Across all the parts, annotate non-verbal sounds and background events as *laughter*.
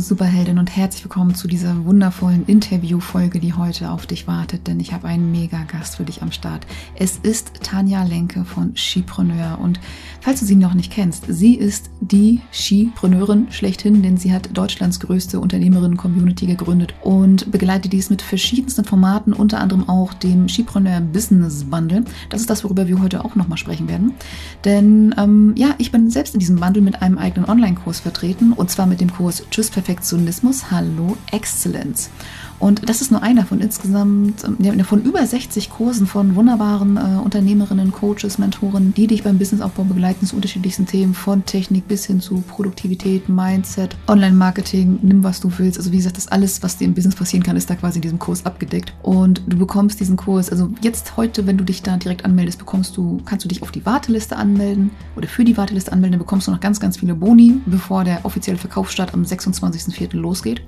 Superheldin und herzlich willkommen zu dieser wundervollen Interviewfolge, die heute auf dich wartet, denn ich habe einen mega Gast für dich am Start. Es ist Tanja Lenke von Skipreneur und falls du sie noch nicht kennst, sie ist die Skipreneurin schlechthin, denn sie hat Deutschlands größte Unternehmerinnen-Community gegründet und begleitet dies mit verschiedensten Formaten, unter anderem auch dem Skipreneur Business Bundle. Das ist das, worüber wir heute auch nochmal sprechen werden. Denn ähm, ja, ich bin selbst in diesem Bundle mit einem eigenen Online-Kurs vertreten und zwar mit dem Kurs Tschüss Perfektionismus, Hallo Exzellenz. Und das ist nur einer von insgesamt, ähm, von über 60 Kursen von wunderbaren äh, Unternehmerinnen, Coaches, Mentoren, die dich beim Businessaufbau begleiten zu unterschiedlichsten Themen, von Technik bis hin zu Produktivität, Mindset, Online-Marketing, nimm was du willst. Also wie gesagt, das alles, was dir im Business passieren kann, ist da quasi in diesem Kurs abgedeckt. Und du bekommst diesen Kurs, also jetzt heute, wenn du dich da direkt anmeldest, bekommst du, kannst du dich auf die Warteliste anmelden oder für die Warteliste anmelden, dann bekommst du noch ganz, ganz viele Boni, bevor der offizielle Verkaufsstart am 26.04. losgeht.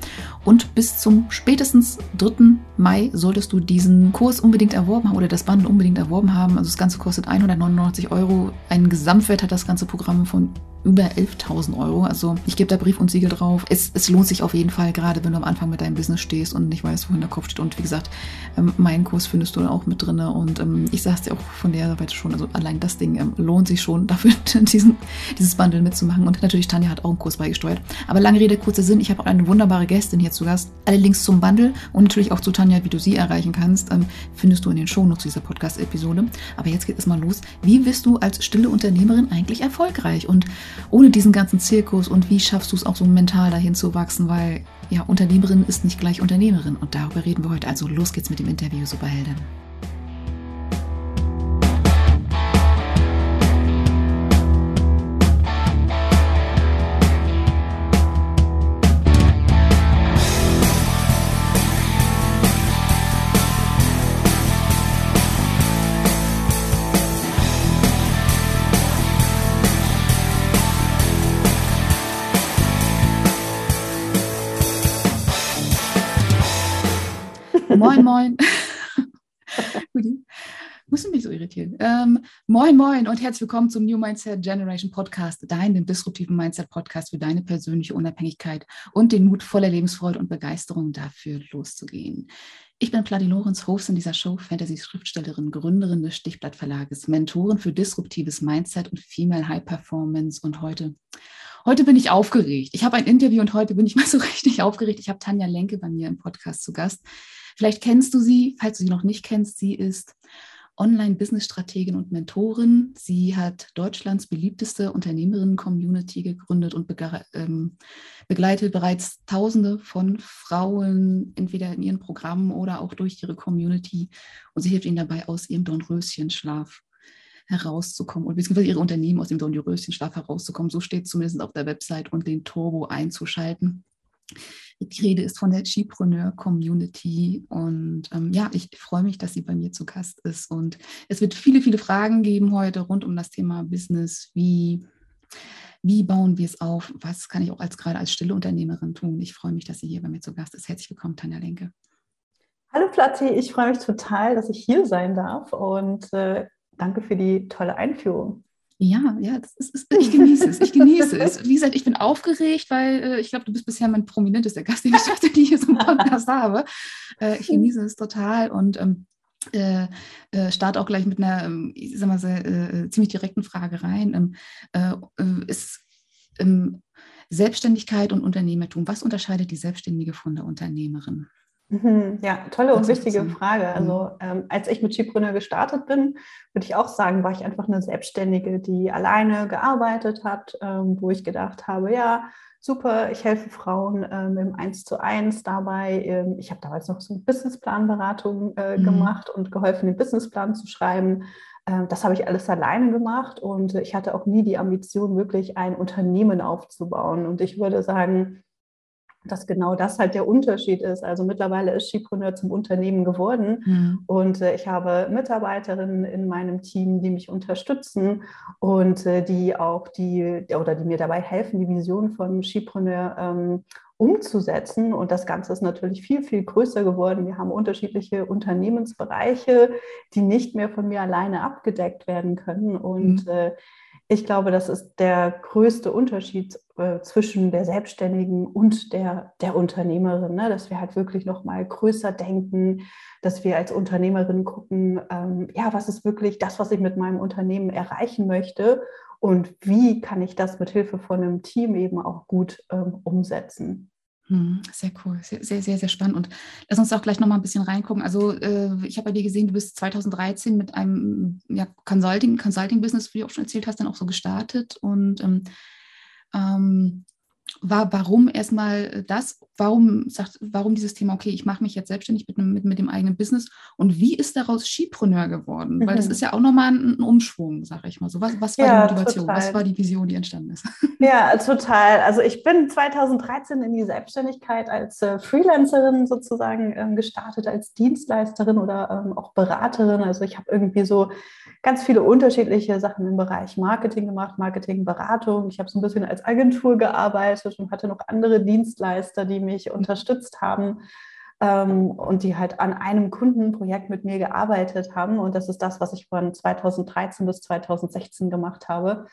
Und bis zum spätesten spätestens 3. Mai solltest du diesen Kurs unbedingt erworben haben oder das Band unbedingt erworben haben. Also das Ganze kostet 199 Euro. Ein Gesamtwert hat das ganze Programm von über 11.000 Euro. Also ich gebe da Brief und Siegel drauf. Es, es lohnt sich auf jeden Fall, gerade wenn du am Anfang mit deinem Business stehst und nicht weißt, wohin der Kopf steht. Und wie gesagt, ähm, meinen Kurs findest du auch mit drin. Und ähm, ich es dir auch von der Seite schon, also allein das Ding ähm, lohnt sich schon *laughs* dafür, diesen, dieses Bundle mitzumachen. Und natürlich, Tanja hat auch einen Kurs beigesteuert. Aber lange Rede, kurzer Sinn, ich habe auch eine wunderbare Gästin hier zu Gast. Alle Links zum Bundle und natürlich auch zu Tanja, wie du sie erreichen kannst, ähm, findest du in den Shownotes dieser Podcast-Episode. Aber jetzt geht es mal los. Wie bist du als stille Unternehmerin eigentlich erfolgreich? Und ohne diesen ganzen Zirkus und wie schaffst du es auch so mental dahin zu wachsen? Weil ja, Unternehmerin ist nicht gleich Unternehmerin. Und darüber reden wir heute. Also los geht's mit dem Interview, Superheldin. Moin, *laughs* moin. *laughs* Du mich so irritieren. Ähm, moin, moin und herzlich willkommen zum New Mindset Generation Podcast, deinem disruptiven Mindset-Podcast für deine persönliche Unabhängigkeit und den Mut voller Lebensfreude und Begeisterung dafür loszugehen. Ich bin Pladi Lorenz, Host in dieser Show, Fantasy-Schriftstellerin, Gründerin des Stichblatt Verlages, Mentorin für disruptives Mindset und Female High Performance und heute Heute bin ich aufgeregt. Ich habe ein Interview und heute bin ich mal so *laughs* richtig aufgeregt. Ich habe Tanja Lenke bei mir im Podcast zu Gast. Vielleicht kennst du sie, falls du sie noch nicht kennst. Sie ist Online-Business-Strategin und Mentorin. Sie hat Deutschlands beliebteste Unternehmerinnen-Community gegründet und ähm, begleitet bereits Tausende von Frauen, entweder in ihren Programmen oder auch durch ihre Community. Und sie hilft ihnen dabei, aus ihrem Dornröschenschlaf herauszukommen und beziehungsweise ihre Unternehmen aus dem Dornröschenschlaf herauszukommen. So steht zumindest auf der Website und den Turbo einzuschalten. Die Rede ist von der Skipreneur Community und ähm, ja, ich freue mich, dass sie bei mir zu Gast ist und es wird viele, viele Fragen geben heute rund um das Thema Business. Wie, wie bauen wir es auf? Was kann ich auch als gerade als stille Unternehmerin tun? Ich freue mich, dass sie hier bei mir zu Gast ist. Herzlich willkommen, Tanja Lenke. Hallo Platti, ich freue mich total, dass ich hier sein darf und äh, danke für die tolle Einführung. Ja, ja, das ist, ist, ich *laughs* genieße es. Ich genieße es. Wie gesagt, ich bin aufgeregt, weil äh, ich glaube, du bist bisher mein prominentester Gast, den ich tatsächlich hier so im Podcast *laughs* habe. Äh, ich genieße es total und ähm, äh, äh, starte auch gleich mit einer, ähm, ich sag mal, sehr, äh, ziemlich direkten Frage rein. Ähm, äh, äh, ist ähm, Selbstständigkeit und Unternehmertum, was unterscheidet die Selbstständige von der Unternehmerin? Mhm, ja, tolle und wichtige Frage. Mhm. Also ähm, als ich mit Skipreneur gestartet bin, würde ich auch sagen, war ich einfach eine Selbstständige, die alleine gearbeitet hat, ähm, wo ich gedacht habe, ja, super, ich helfe Frauen ähm, im Eins zu eins dabei. Ähm, ich habe damals noch so eine Businessplanberatung äh, mhm. gemacht und geholfen, den Businessplan zu schreiben. Ähm, das habe ich alles alleine gemacht und ich hatte auch nie die Ambition, wirklich ein Unternehmen aufzubauen. Und ich würde sagen, dass genau das halt der Unterschied ist. Also mittlerweile ist Skipreneur zum Unternehmen geworden mhm. und äh, ich habe Mitarbeiterinnen in meinem Team, die mich unterstützen und äh, die auch die oder die mir dabei helfen, die Vision von Skipreneur ähm, umzusetzen. Und das Ganze ist natürlich viel, viel größer geworden. Wir haben unterschiedliche Unternehmensbereiche, die nicht mehr von mir alleine abgedeckt werden können. Und mhm. äh, ich glaube, das ist der größte Unterschied äh, zwischen der Selbstständigen und der, der Unternehmerin, ne? dass wir halt wirklich noch mal größer denken, dass wir als Unternehmerin gucken, ähm, ja, was ist wirklich das, was ich mit meinem Unternehmen erreichen möchte und wie kann ich das mit Hilfe von einem Team eben auch gut ähm, umsetzen. Hm, sehr cool, sehr, sehr, sehr, sehr spannend. Und lass uns auch gleich nochmal ein bisschen reingucken. Also äh, ich habe bei dir gesehen, du bist 2013 mit einem ja, Consulting, Consulting-Business, wie du auch schon erzählt hast, dann auch so gestartet. Und ähm, ähm, war, warum erstmal das, warum sagt, warum dieses Thema, okay, ich mache mich jetzt selbstständig mit, mit, mit dem eigenen Business und wie ist daraus Skipreneur geworden? Mhm. Weil das mhm. ist ja auch nochmal ein, ein Umschwung, sage ich mal so. Was, was war ja, die Motivation? Total. Was war die Vision, die entstanden ist? *laughs* Ja, total. Also ich bin 2013 in die Selbstständigkeit als äh, Freelancerin sozusagen ähm, gestartet, als Dienstleisterin oder ähm, auch Beraterin. Also ich habe irgendwie so ganz viele unterschiedliche Sachen im Bereich Marketing gemacht, Marketingberatung. Ich habe so ein bisschen als Agentur gearbeitet und hatte noch andere Dienstleister, die mich unterstützt haben ähm, und die halt an einem Kundenprojekt mit mir gearbeitet haben. Und das ist das, was ich von 2013 bis 2016 gemacht habe.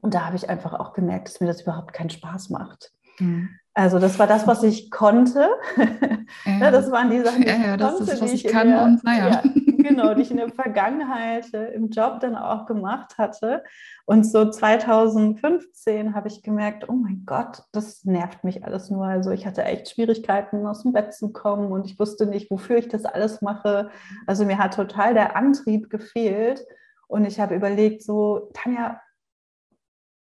Und da habe ich einfach auch gemerkt, dass mir das überhaupt keinen Spaß macht. Mhm. Also das war das, was ich konnte. *laughs* Ja, das waren die Sachen, die ja, ja, ich konnte, ist, was ich, kann der, und naja. Genau, die ich in der Vergangenheit äh, im Job dann auch gemacht hatte. Und so 2015 habe ich gemerkt, oh mein Gott, das nervt mich alles nur. Also ich hatte echt Schwierigkeiten, aus dem Bett zu kommen und ich wusste nicht, wofür ich das alles mache. Also mir hat total der Antrieb gefehlt. Und ich habe überlegt, so, Tanja,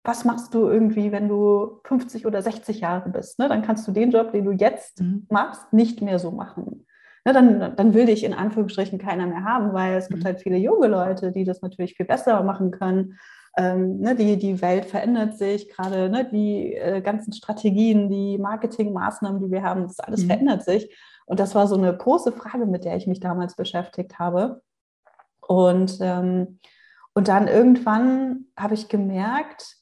was machst du irgendwie, wenn du 50 oder 60 Jahre bist? Ne? Dann kannst du den Job, den du jetzt mhm. machst, nicht mehr so machen. Ne? Dann, dann will dich in Anführungsstrichen keiner mehr haben, weil es mhm. gibt halt viele junge Leute, die das natürlich viel besser machen können. Ähm, ne, die, die Welt verändert sich, gerade ne, die äh, ganzen Strategien, die Marketingmaßnahmen, die wir haben, das alles mhm. verändert sich. Und das war so eine große Frage, mit der ich mich damals beschäftigt habe. Und, ähm, und dann irgendwann habe ich gemerkt,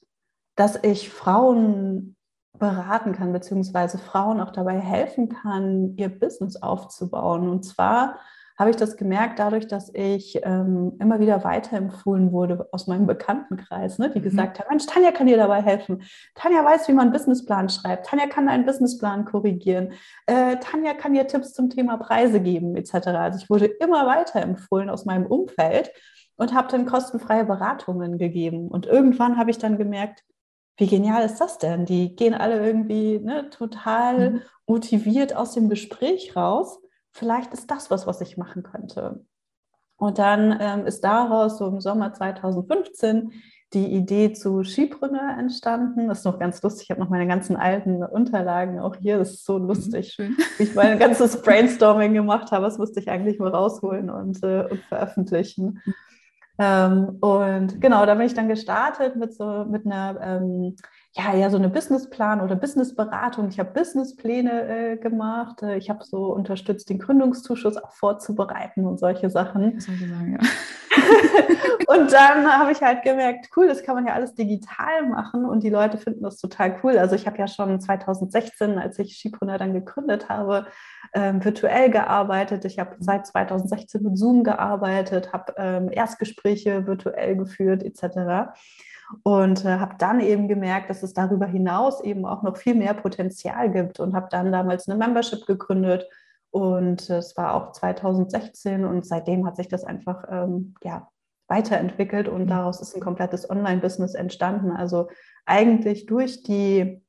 dass ich Frauen beraten kann, beziehungsweise Frauen auch dabei helfen kann, ihr Business aufzubauen. Und zwar habe ich das gemerkt dadurch, dass ich ähm, immer wieder weiterempfohlen wurde aus meinem Bekanntenkreis, ne, die mhm. gesagt haben, Mensch, Tanja kann dir dabei helfen. Tanja weiß, wie man einen Businessplan schreibt. Tanja kann einen Businessplan korrigieren. Äh, Tanja kann dir Tipps zum Thema Preise geben, etc. Also ich wurde immer weiterempfohlen aus meinem Umfeld und habe dann kostenfreie Beratungen gegeben. Und irgendwann habe ich dann gemerkt, wie genial ist das denn? Die gehen alle irgendwie ne, total mhm. motiviert aus dem Gespräch raus. Vielleicht ist das was, was ich machen könnte. Und dann ähm, ist daraus so im Sommer 2015 die Idee zu Skipreneur entstanden. Das ist noch ganz lustig. Ich habe noch meine ganzen alten Unterlagen auch hier. Das ist so mhm, lustig, mhm, wie ich mein ganzes Brainstorming gemacht habe. Das musste ich eigentlich mal rausholen und, äh, und veröffentlichen. Ähm, und genau, da bin ich dann gestartet mit so mit einer ähm, ja, ja, so eine Businessplan oder Businessberatung. Ich habe Businesspläne äh, gemacht. Äh, ich habe so unterstützt, den Gründungszuschuss auch vorzubereiten und solche Sachen. Das soll ich sagen, ja. *laughs* und dann habe ich halt gemerkt, cool, das kann man ja alles digital machen und die Leute finden das total cool. Also ich habe ja schon 2016, als ich Skipreneur dann gegründet habe, ähm, virtuell gearbeitet. Ich habe seit 2016 mit Zoom gearbeitet, habe ähm, Erstgespräche virtuell geführt etc. Und äh, habe dann eben gemerkt, dass es darüber hinaus eben auch noch viel mehr Potenzial gibt und habe dann damals eine Membership gegründet und es war auch 2016 und seitdem hat sich das einfach ähm, ja, weiterentwickelt und mhm. daraus ist ein komplettes Online-Business entstanden. Also eigentlich durch die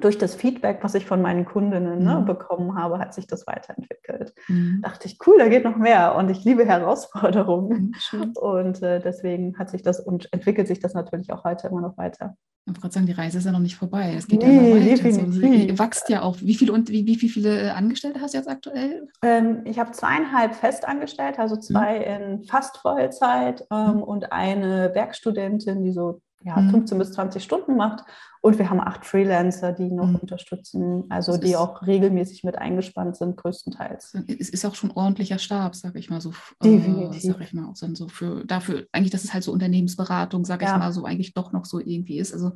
durch das Feedback, was ich von meinen Kundinnen ne, mhm. bekommen habe, hat sich das weiterentwickelt. Mhm. Dachte ich, cool, da geht noch mehr und ich liebe Herausforderungen. Mhm, und äh, deswegen hat sich das und entwickelt sich das natürlich auch heute immer noch weiter. Ich wollte gerade sagen, die Reise ist ja noch nicht vorbei. Es geht nee, ja immer weiter. Also, ihr wächst ja auch. Wie, viel, und wie, wie, viele Angestellte hast du jetzt aktuell? Ähm, ich habe zweieinhalb Festangestellte, also zwei mhm. in fast Vollzeit ähm, mhm. und eine Werkstudentin, die so ja, 15 mhm. bis 20 Stunden macht. Und wir haben acht Freelancer, die noch mhm. unterstützen, also das die auch regelmäßig mit eingespannt sind, größtenteils. Es ist auch schon ordentlicher Stab, sage ich mal so. Äh, Definitiv. Äh, sag ich mal auch dann so für dafür, eigentlich, dass es halt so Unternehmensberatung, sage ja. ich mal, so eigentlich doch noch so irgendwie ist. Also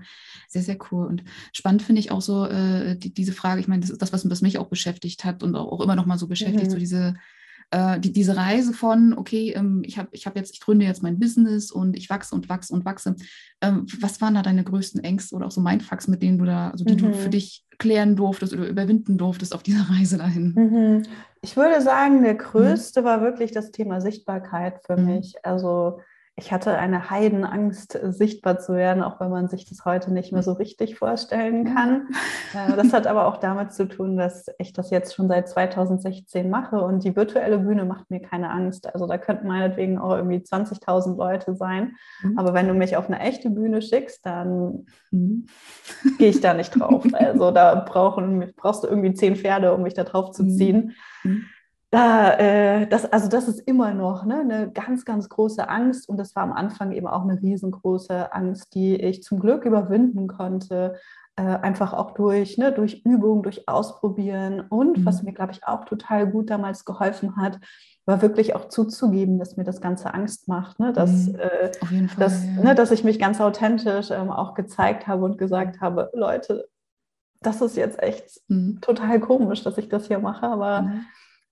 sehr, sehr cool. Und spannend finde ich auch so äh, die, diese Frage, ich meine, das ist das, was, was mich auch beschäftigt hat und auch, auch immer noch mal so beschäftigt, mhm. so diese äh, die, diese Reise von, okay, ähm, ich habe ich hab jetzt, ich gründe jetzt mein Business und ich wachse und wachse und wachse. Ähm, was waren da deine größten Ängste oder auch so Mindfucks, mit denen du da, also die mhm. du für dich klären durftest oder überwinden durftest auf dieser Reise dahin? Mhm. Ich würde sagen, der mhm. größte mhm. war wirklich das Thema Sichtbarkeit für mhm. mich. Also ich hatte eine Heidenangst, sichtbar zu werden, auch wenn man sich das heute nicht mehr so richtig vorstellen kann. *laughs* Äh, das hat aber auch damit zu tun, dass ich das jetzt schon seit 2016 mache und die virtuelle Bühne macht mir keine Angst. Also da könnten meinetwegen auch irgendwie 20.000 Leute sein. Mhm. Aber wenn du mich auf eine echte Bühne schickst, dann mhm. *laughs* gehe ich da nicht drauf. *laughs* Also da brauchen, brauchst du irgendwie zehn Pferde, um mich da drauf zu mhm. ziehen. Mhm da, äh, das, also das ist immer noch ne, eine ganz, ganz große Angst und das war am Anfang eben auch eine riesengroße Angst, die ich zum Glück überwinden konnte, äh, einfach auch durch, ne, durch Übung, durch Ausprobieren und mhm. was mir, glaube ich, auch total gut damals geholfen hat, war wirklich auch zuzugeben, dass mir das Ganze Angst macht, ne? dass, mhm. äh, Fall, dass, ja. ne, dass ich mich ganz authentisch ähm, auch gezeigt habe und gesagt habe, Leute, das ist jetzt echt mhm. total komisch, dass ich das hier mache, aber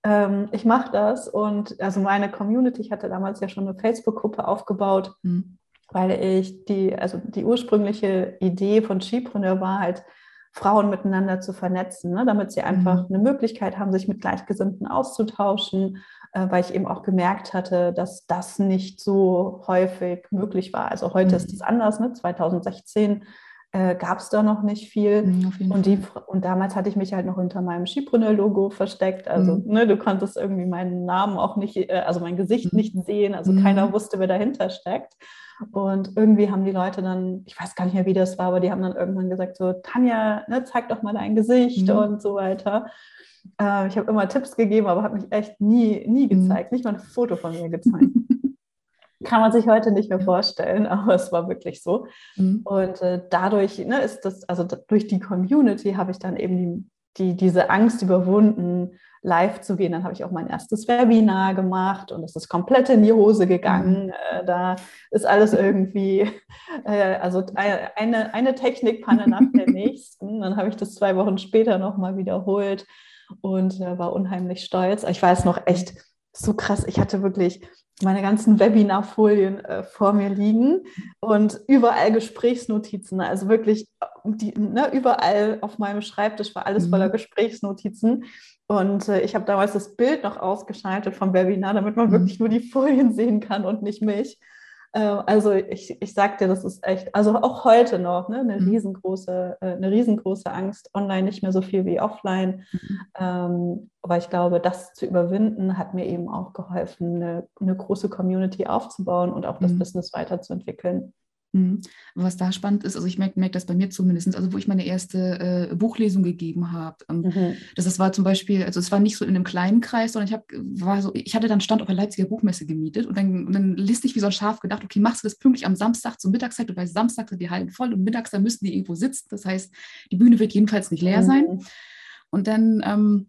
ähm, ich mache das und also meine Community, ich hatte damals ja schon eine Facebook-Gruppe aufgebaut, mhm. weil ich die, also die ursprüngliche Idee von Skipreneur war halt, Frauen miteinander zu vernetzen, ne, damit sie einfach mhm. eine Möglichkeit haben, sich mit Gleichgesinnten auszutauschen, äh, weil ich eben auch gemerkt hatte, dass das nicht so häufig möglich war. Also heute mhm. ist es anders, ne? 2016 äh, gab es da noch nicht viel. Mhm, und, die, und damals hatte ich mich halt noch unter meinem Skipreneur-Logo versteckt. Also mhm. ne, du konntest irgendwie meinen Namen auch nicht, äh, also mein Gesicht mhm. nicht sehen. Also mhm. keiner wusste, wer dahinter steckt. Und irgendwie haben die Leute dann, ich weiß gar nicht mehr, wie das war, aber die haben dann irgendwann gesagt, so, Tanja, ne, zeig doch mal dein Gesicht mhm. und so weiter. Äh, ich habe immer Tipps gegeben, aber habe mich echt nie, nie mhm. gezeigt, nicht mal ein Foto von mir gezeigt. *laughs* kann man sich heute nicht mehr vorstellen, *laughs* aber es war wirklich so. Mhm. Und äh, dadurch ne, ist das, also durch die Community habe ich dann eben die, die, diese Angst überwunden, live zu gehen. Dann habe ich auch mein erstes Webinar gemacht und es ist komplett in die Hose gegangen. Mhm. Äh, da ist alles irgendwie, *laughs* äh, also eine, eine Technikpanne nach der *laughs* nächsten. Dann habe ich das zwei Wochen später nochmal wiederholt und äh, war unheimlich stolz. Ich weiß noch echt so krass. Ich hatte wirklich meine ganzen Webinarfolien äh, vor mir liegen und überall Gesprächsnotizen. Also wirklich die, ne, überall auf meinem Schreibtisch war alles voller mhm. Gesprächsnotizen. Und äh, ich habe damals das Bild noch ausgeschaltet vom Webinar, damit man mhm. wirklich nur die Folien sehen kann und nicht mich. Ähm, also ich, ich sag dir, das ist echt, also auch heute noch ne, eine, mhm. riesengroße, äh, eine riesengroße Angst, online nicht mehr so viel wie offline. Mhm. Ähm, aber ich glaube, das zu überwinden, hat mir eben auch geholfen, eine, eine große Community aufzubauen und auch das mhm. Business weiterzuentwickeln. Mhm. Was da spannend ist, also ich merke merk das bei mir zumindest, also wo ich meine erste äh, Buchlesung gegeben habe. Ähm, mhm. das, das war zum Beispiel, also es war nicht so in einem kleinen Kreis, sondern ich habe, war so, ich hatte dann Stand auf der Leipziger Buchmesse gemietet und dann, und dann listig wie so ein Schaf gedacht, okay, machst du das pünktlich am Samstag zur Mittagszeit, du weißt, Samstag sind die Hallen voll und mittags, da müssen die irgendwo sitzen. Das heißt, die Bühne wird jedenfalls nicht leer sein. Mhm. Und dann ähm,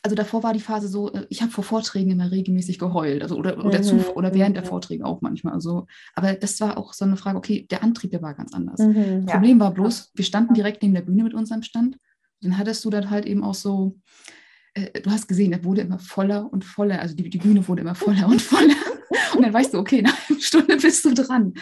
also davor war die Phase so, äh, ich habe vor Vorträgen immer regelmäßig geheult, also oder, oder, mhm. zu, oder während der mhm. Vorträge auch manchmal. Also, aber das war auch so eine Frage, okay, der Antrieb, der war ganz anders. Mhm, Problem ja. war bloß, wir standen direkt neben der Bühne mit unserem Stand. Dann hattest du dann halt eben auch so, äh, du hast gesehen, er wurde immer voller und voller, also die, die Bühne wurde immer voller und voller. Und dann weißt du, okay, nach einer Stunde bist du dran.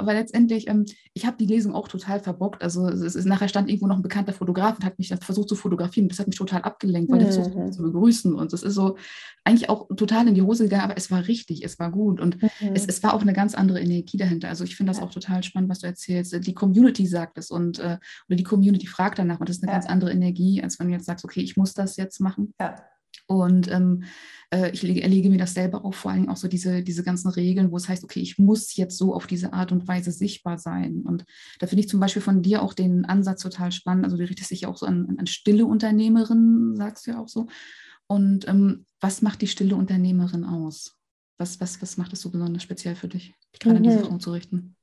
Aber letztendlich, ähm, ich habe die Lesung auch total verbockt. Also es ist nachher stand irgendwo noch ein bekannter Fotograf und hat mich dann versucht zu fotografieren. Das hat mich total abgelenkt, weil mhm. ich versucht mhm. zu begrüßen. Und es ist so eigentlich auch total in die Hose gegangen, aber es war richtig, es war gut. Und mhm. es, es war auch eine ganz andere Energie dahinter. Also ich finde das auch total spannend, was du erzählst. Die Community sagt es und äh, oder die Community fragt danach. Und das ist eine ja. ganz andere Energie, als wenn du jetzt sagst, okay, ich muss das jetzt machen. Ja. Und ähm, äh, ich erlege mir das selber auch vor allem auch so diese, diese ganzen Regeln, wo es heißt, okay, ich muss jetzt so auf diese Art und Weise sichtbar sein. Und da finde ich zum Beispiel von dir auch den Ansatz total spannend. Also du richtest dich ja auch so an, an stille Unternehmerinnen, sagst du ja auch so. Und ähm, was macht die stille Unternehmerin aus? Was, was, was macht es so besonders speziell für dich, dich gerade mhm. an diese Frau zu richten?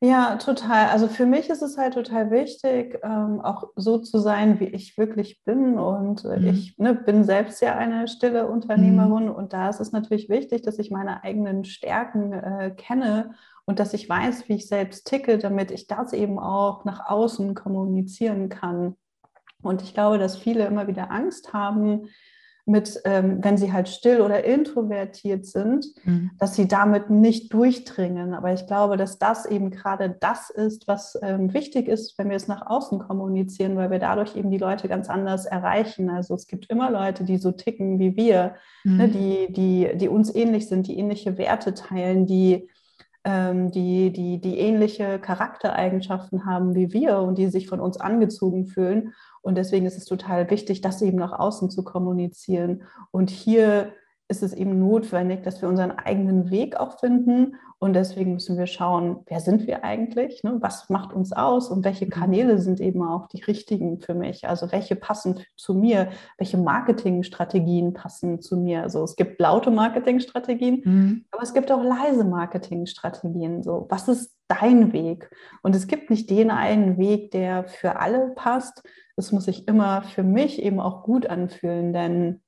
Ja, total. Also für mich ist es halt total wichtig, ähm, auch so zu sein, wie ich wirklich bin. Und äh, mhm. ich ne, bin selbst ja eine stille Unternehmerin. Mhm. Und da ist es natürlich wichtig, dass ich meine eigenen Stärken äh, kenne und dass ich weiß, wie ich selbst ticke, damit ich das eben auch nach außen kommunizieren kann. Und ich glaube, dass viele immer wieder Angst haben, mit, ähm, wenn sie halt still oder introvertiert sind, mhm. dass sie damit nicht durchdringen. Aber ich glaube, dass das eben gerade das ist, was ähm, wichtig ist, wenn wir es nach außen kommunizieren, weil wir dadurch eben die Leute ganz anders erreichen. Also es gibt immer Leute, die so ticken wie wir, ne, mhm. ne, die, die, die uns ähnlich sind, die ähnliche Werte teilen, die ähm, die, die, die ähnliche Charaktereigenschaften haben wie wir und die sich von uns angezogen fühlen. Und deswegen ist es total wichtig, das eben nach außen zu kommunizieren. Und hier ist es eben notwendig, dass wir unseren eigenen Weg auch finden. Und deswegen müssen wir schauen, wer sind wir eigentlich? Ne? Was macht uns aus? Und welche mhm. Kanäle sind eben auch die richtigen für mich? Also welche passen zu mir? Welche Marketingstrategien passen zu mir? Also es gibt laute Marketingstrategien, mhm. aber es gibt auch leise Marketingstrategien. So, was ist dein Weg? Und es gibt nicht den einen Weg, der für alle passt. Das muss sich immer für mich eben auch gut anfühlen, denn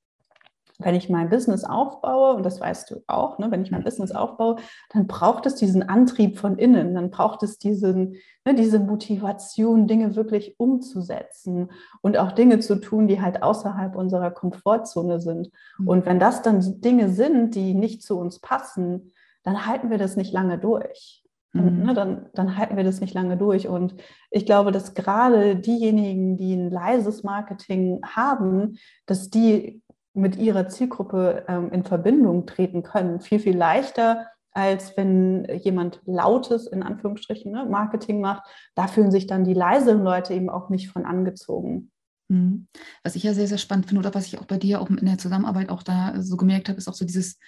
wenn ich mein Business aufbaue, und das weißt du auch, ne, wenn ich mein Business aufbaue, dann braucht es diesen Antrieb von innen, dann braucht es diesen, ne, diese Motivation, Dinge wirklich umzusetzen und auch Dinge zu tun, die halt außerhalb unserer Komfortzone sind. Mhm. Und wenn das dann Dinge sind, die nicht zu uns passen, dann halten wir das nicht lange durch. Dann, mhm. ne, dann, dann, halten wir das nicht lange durch. Und ich glaube, dass gerade diejenigen, die ein leises Marketing haben, dass die mit ihrer Zielgruppe ähm, in Verbindung treten können. Viel, viel leichter, als wenn jemand lautes, in Anführungsstrichen, ne, Marketing macht. Da fühlen sich dann die leiseren Leute eben auch nicht von angezogen. Mhm. Was ich ja sehr, sehr spannend finde oder was ich auch bei dir auch in der Zusammenarbeit auch da so gemerkt habe, ist auch so dieses,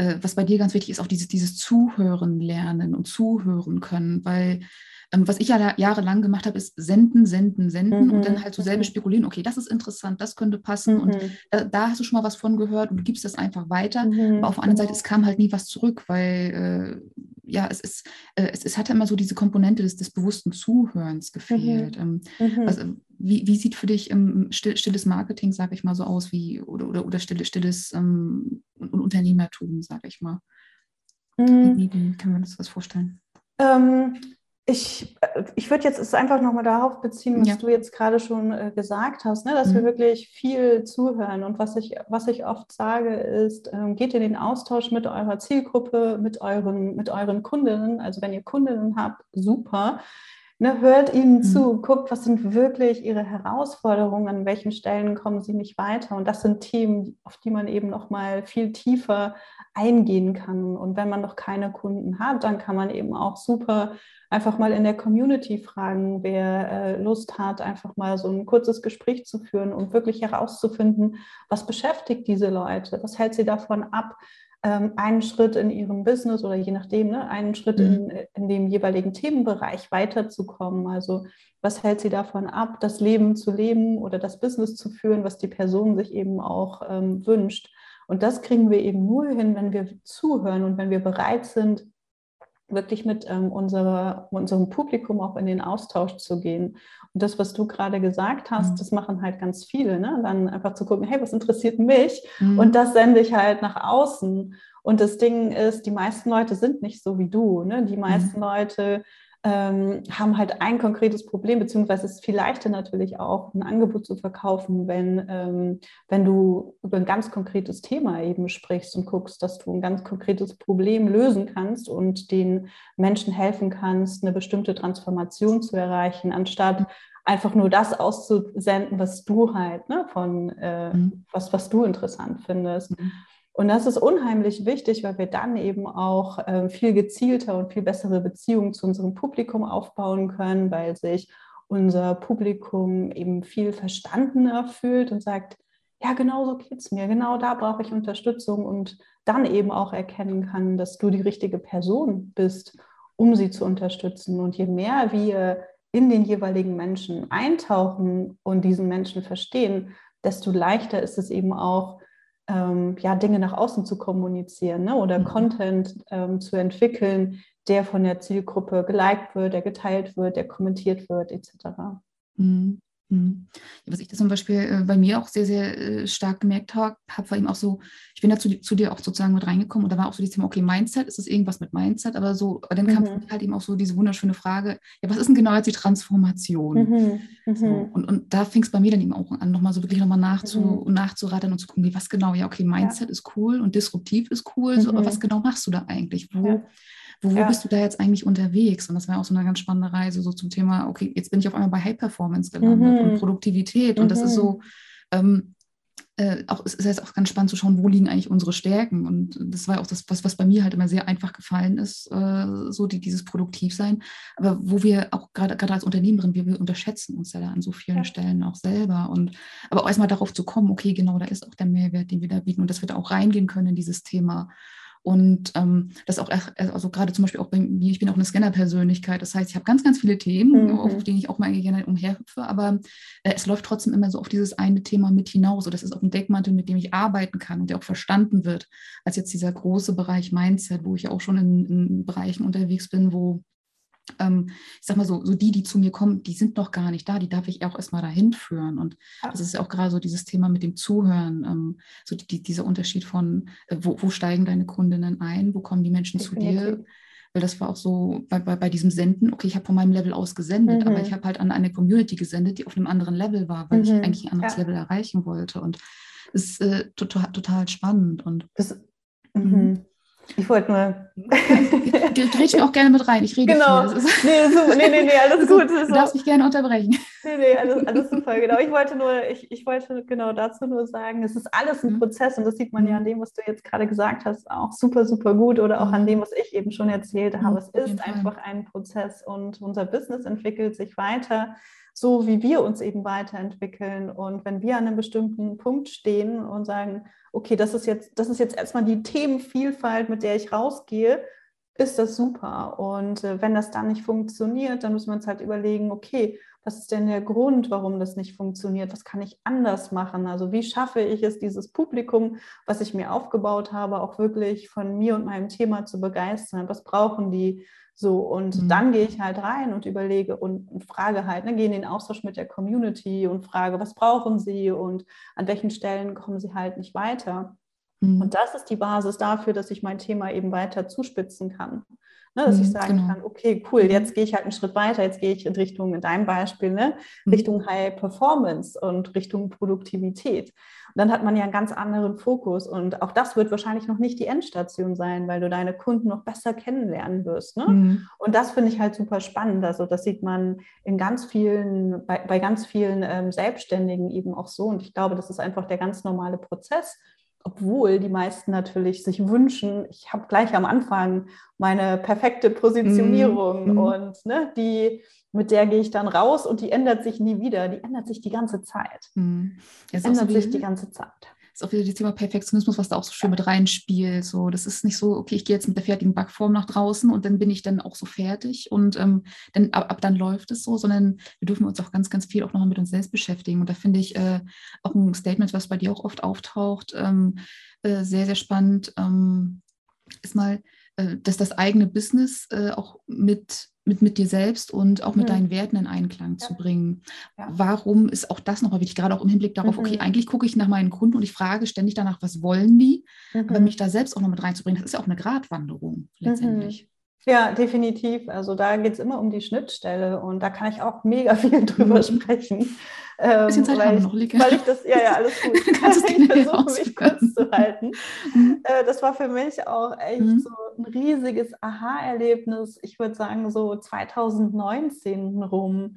äh, was bei dir ganz wichtig ist, auch dieses, dieses Zuhören lernen und zuhören können, weil ähm, was ich ja jahrelang gemacht habe, ist senden, senden, senden mhm. und dann halt so selber mhm. spekulieren, okay, das ist interessant, das könnte passen mhm. und da, da, hast du schon mal was von gehört und du gibst das einfach weiter. Mhm. Aber auf der anderen Seite, es kam halt nie was zurück, weil äh, ja, es ist, äh, es, es hat immer so diese Komponente des, des bewussten Zuhörens gefehlt. Mhm. Ähm, mhm. was, wie, wie sieht für dich ähm, still, stilles Marketing, sage ich mal, so aus wie oder, oder, oder stilles, stilles ähm, Unternehmertum, sage ich mal? Wie, wie, kann man das was vorstellen? Ich, äh, ich würde jetzt es einfach nochmal darauf beziehen, was ja. du jetzt gerade schon äh, gesagt hast, ne, dass mhm. wir wirklich viel zuhören. Und was ich, was ich oft sage, ist, ähm, geht in den Austausch mit eurer Zielgruppe, mit euren, mit euren Kundinnen. Also wenn ihr Kundinnen habt, super. Ne, hört ihnen mhm. zu, guckt, was sind wirklich ihre Herausforderungen, an welchen Stellen kommen sie nicht weiter. Und das sind Themen, auf die man eben noch mal viel tiefer eingehen kann. Und wenn man noch keine Kunden hat, dann kann man eben auch super einfach mal in der Community fragen, wer äh, Lust hat, einfach mal so ein kurzes Gespräch zu führen und wirklich herauszufinden, was beschäftigt diese Leute, was hält sie davon ab, ähm, einen Schritt in ihrem Business oder je nachdem, ne, einen Schritt mhm. in, in dem jeweiligen Themenbereich weiterzukommen. Also was hält sie davon ab, das Leben zu leben oder das Business zu führen, was die Person sich eben auch ähm, wünscht. Und das kriegen wir eben nur hin, wenn wir zuhören und wenn wir bereit sind, wirklich mit ähm, unserer, unserem Publikum auch in den Austausch zu gehen. Und das, was du gerade gesagt hast, mhm. das machen halt ganz viele. Ne? Dann einfach zu gucken, hey, was interessiert mich? Mhm. Und das sende ich halt nach außen. Und das Ding ist, die meisten Leute sind nicht so wie du. Ne? Die meisten mhm. Leute ähm, haben halt ein konkretes Problem, beziehungsweise es ist viel leichter natürlich auch, ein Angebot zu verkaufen, wenn, ähm, wenn du über ein ganz konkretes Thema eben sprichst und guckst, dass du ein ganz konkretes Problem lösen kannst und den Menschen helfen kannst, eine bestimmte Transformation zu erreichen, anstatt einfach nur das auszusenden, was du halt ne, von äh, mhm. was, was du interessant findest. Mhm. Und das ist unheimlich wichtig, weil wir dann eben auch äh, viel gezielter und viel bessere Beziehungen zu unserem Publikum aufbauen können, weil sich unser Publikum eben viel verstandener fühlt und sagt, ja, genau so geht es mir, genau da brauche ich Unterstützung und dann eben auch erkennen kann, dass du die richtige Person bist, um sie zu unterstützen. Und je mehr wir in den jeweiligen Menschen eintauchen und diesen Menschen verstehen, desto leichter ist es eben auch, ähm, ja, Dinge nach außen zu kommunizieren ne? oder mhm. Content ähm, zu entwickeln, der von der Zielgruppe geliked wird, der geteilt wird, der kommentiert wird, etc. Mhm. Mhm. Was ich das zum Beispiel äh, bei mir auch sehr, sehr äh, stark gemerkt habe, war eben auch so, ich bin da zu, dir auch sozusagen mit reingekommen und da war auch so dieses Thema, okay, Mindset, ist das irgendwas mit Mindset? Aber so, dann kam mhm. halt eben auch so diese wunderschöne Frage, ja, was ist denn genau jetzt die Transformation? Mhm. Mhm. So, und, und da fing es bei mir dann eben auch an, nochmal so wirklich nochmal nachzu, mhm. nachzurattern und zu gucken, was genau, ja, okay, Mindset ja. ist cool und disruptiv ist cool, so, aber was mhm. genau machst du da eigentlich? Wo, ja wo, wo ja. bist du da jetzt eigentlich unterwegs? Und das war auch so eine ganz spannende Reise so zum Thema, okay, jetzt bin ich auf einmal bei High Performance gelandet mhm. und Produktivität. Und mhm. das ist so, mhm. ähm, äh, auch, es ist jetzt auch ganz spannend zu schauen, wo liegen eigentlich unsere Stärken. Und das war auch das, was, was bei mir halt immer sehr einfach gefallen ist, äh, so die, dieses Produktivsein. Aber wo wir auch gerade als Unternehmerin, wir, wir unterschätzen uns ja da an so vielen ja. Stellen auch selber. Und aber auch erstmal darauf zu kommen, okay, genau, da ist auch der Mehrwert, den wir da bieten und dass wir da auch reingehen können in dieses Thema. Und ähm, das auch, also gerade zum Beispiel auch bei mir, ich bin auch eine Scanner-Persönlichkeit. Das heißt, ich habe ganz, ganz viele Themen, mhm. auf denen ich auch mal gerne umherhüpfe, aber äh, es läuft trotzdem immer so auf dieses eine Thema mit hinaus. Und das ist auch ein Deckmantel, mit dem ich arbeiten kann und der auch verstanden wird, als jetzt dieser große Bereich Mindset, wo ich auch schon in, in Bereichen unterwegs bin, wo ich sag mal so, so die, die zu mir kommen, die sind noch gar nicht da, die darf ich auch erstmal dahin führen. Und das ist ja auch gerade so dieses Thema mit dem Zuhören, ähm, so die, dieser Unterschied von, äh, wo, wo, steigen deine Kundinnen ein, wo kommen die Menschen Definitiv. zu dir? Weil das war auch so bei, bei, bei diesem Senden, okay, ich habe von meinem Level aus gesendet, mhm. aber ich habe halt an eine Community gesendet, die auf einem anderen Level war, weil mhm. ich eigentlich ein anderes ja. Level erreichen wollte. Und es ist äh, total, total spannend. Und das, mhm. Ich wollte nur. *laughs* Grätsch mir auch gerne mit rein. Ich rede genau. viel. Nee, super. nee, nee, nee, alles gut. Du darfst mich gerne unterbrechen. Nee, nee, alles, alles super, genau. Ich wollte nur, ich, ich wollte genau dazu nur sagen, es ist alles ein mhm. Prozess und das sieht man ja an mhm. dem, was du jetzt gerade gesagt hast, auch super, super gut oder auch an mhm. dem, was ich eben schon erzählt habe. Es ist einfach ein Prozess und unser Business entwickelt sich weiter so wie wir uns eben weiterentwickeln. Und wenn wir an einem bestimmten Punkt stehen und sagen, okay, das ist jetzt, das ist jetzt erstmal die Themenvielfalt, mit der ich rausgehe, ist das super. Und äh, wenn das dann nicht funktioniert, dann müssen wir uns halt überlegen, okay, was ist denn der Grund, warum das nicht funktioniert? Was kann ich anders machen? Also wie schaffe ich es, dieses Publikum, was ich mir aufgebaut habe, auch wirklich von mir und meinem Thema zu begeistern? Was brauchen die? So, und mhm. dann gehe ich halt rein und überlege und, und frage halt, ne, gehe in den Austausch mit der Community und frage, was brauchen sie und an welchen Stellen kommen sie halt nicht weiter. Mhm. Und das ist die Basis dafür, dass ich mein Thema eben weiter zuspitzen kann. Ne, dass mhm, ich sagen genau. kann, okay, cool, mhm. jetzt gehe ich halt einen Schritt weiter, jetzt gehe ich in Richtung, in deinem Beispiel, ne, mhm. Richtung High Performance und Richtung Produktivität. Und dann hat man ja einen ganz anderen Fokus und auch das wird wahrscheinlich noch nicht die Endstation sein, weil du deine Kunden noch besser kennenlernen wirst. Ne? Mhm. Und das finde ich halt super spannend. Also das sieht man in ganz vielen, bei, bei ganz vielen ähm, Selbstständigen eben auch so. Und ich glaube, das ist einfach der ganz normale Prozess obwohl die meisten natürlich sich wünschen, ich habe gleich am Anfang meine perfekte Positionierung mm. und ne, die, mit der gehe ich dann raus und die ändert sich nie wieder, die ändert sich die ganze Zeit. Mm. ändert sich die ganze Zeit ist auch wieder das Thema Perfektionismus, was da auch so schön mit reinspielt. So, das ist nicht so, okay, ich gehe jetzt mit der fertigen Backform nach draußen und dann bin ich dann auch so fertig und ähm, dann, ab, ab, dann läuft es so, sondern wir dürfen uns auch ganz, ganz viel auch nochmal mit uns selbst beschäftigen. Und da finde ich äh, auch ein Statement, was bei dir auch oft auftaucht, ähm, äh, sehr, sehr spannend, ähm, ist mal, äh, dass das eigene Business äh, auch mit mit, mit dir selbst und auch mit mhm. deinen Werten in Einklang ja. zu bringen. Ja. Warum ist auch das nochmal wichtig, gerade auch im Hinblick darauf, mhm. okay, eigentlich gucke ich nach meinen Kunden und ich frage ständig danach, was wollen die, mhm. aber mich da selbst auch noch mit reinzubringen, das ist ja auch eine Gratwanderung letztendlich. Ja, definitiv. Also da geht es immer um die Schnittstelle und da kann ich auch mega *laughs* viel drüber mhm. sprechen. Ein bisschen Zeit ähm, haben wir noch, Lieke. Weil ich das, ja, ja, alles gut. *laughs* Kannst *laughs* ich versuche mich kurz zu halten. Mhm. Äh, das war für mich auch echt mhm. so ein riesiges Aha-Erlebnis. Ich würde sagen, so 2019 rum,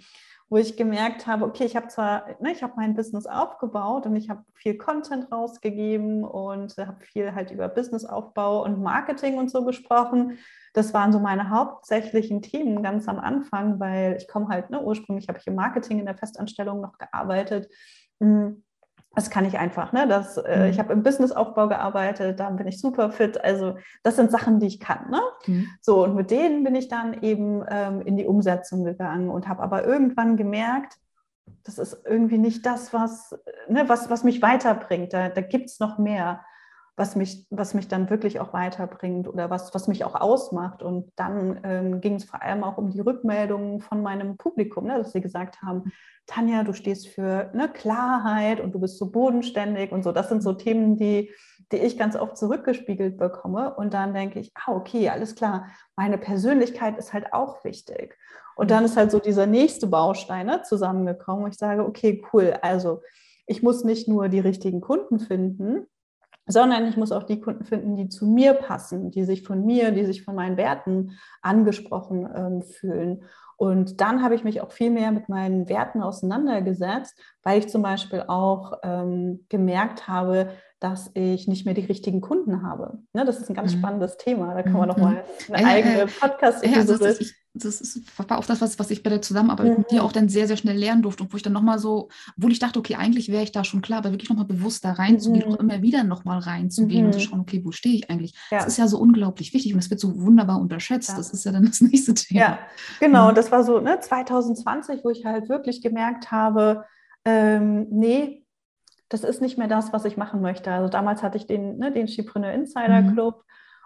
wo ich gemerkt habe, okay, ich habe zwar, ne, ich habe mein Business aufgebaut und ich habe viel Content rausgegeben und habe viel halt über Businessaufbau und Marketing und so gesprochen. Das waren so meine hauptsächlichen Themen ganz am Anfang, weil ich komme halt, ne, ursprünglich habe ich im Marketing in der Festanstellung noch gearbeitet. Hm, das kann ich einfach, ne? Das, äh, ich mhm. habe im Businessaufbau gearbeitet, da bin ich super fit. Also das sind Sachen, die ich kann. Ne? Mhm. So, und mit denen bin ich dann eben ähm, in die Umsetzung gegangen und habe aber irgendwann gemerkt, das ist irgendwie nicht das, was, ne, was, was mich weiterbringt. Da, da gibt es noch mehr. Was mich, was mich dann wirklich auch weiterbringt oder was, was mich auch ausmacht. Und dann ähm, ging es vor allem auch um die Rückmeldungen von meinem Publikum, ne, dass sie gesagt haben, Tanja, du stehst für ne, Klarheit und du bist so bodenständig und so. Das sind so Themen, die, die ich ganz oft zurückgespiegelt bekomme. Und dann denke ich, ah, okay, alles klar, meine Persönlichkeit ist halt auch wichtig. Und dann ist halt so dieser nächste Baustein ne, zusammengekommen, wo ich sage, okay, cool, also ich muss nicht nur die richtigen Kunden finden, sondern ich muss auch die Kunden finden, die zu mir passen, die sich von mir, die sich von meinen Werten angesprochen ähm, fühlen. Und dann habe ich mich auch viel mehr mit meinen Werten auseinandergesetzt, weil ich zum Beispiel auch ähm, gemerkt habe, dass ich nicht mehr die richtigen Kunden habe. Ne, das ist ein ganz mhm. spannendes Thema. Da kann man mhm. nochmal eine eigene Podcast-Episode. Ja, das ist, war auch das, was, was ich bei der Zusammenarbeit mhm. mit dir auch dann sehr, sehr schnell lernen durfte und wo ich dann nochmal so, obwohl ich dachte, okay, eigentlich wäre ich da schon klar, aber wirklich nochmal bewusst da reinzugehen mhm. und immer wieder nochmal reinzugehen mhm. und zu schauen, okay, wo stehe ich eigentlich? Ja. Das ist ja so unglaublich wichtig und das wird so wunderbar unterschätzt. Ja. Das ist ja dann das nächste *laughs* Thema. Ja, genau. Mhm. Das war so ne, 2020, wo ich halt wirklich gemerkt habe, ähm, nee, das ist nicht mehr das, was ich machen möchte. Also damals hatte ich den, ne, den Skipreneur Insider mhm. Club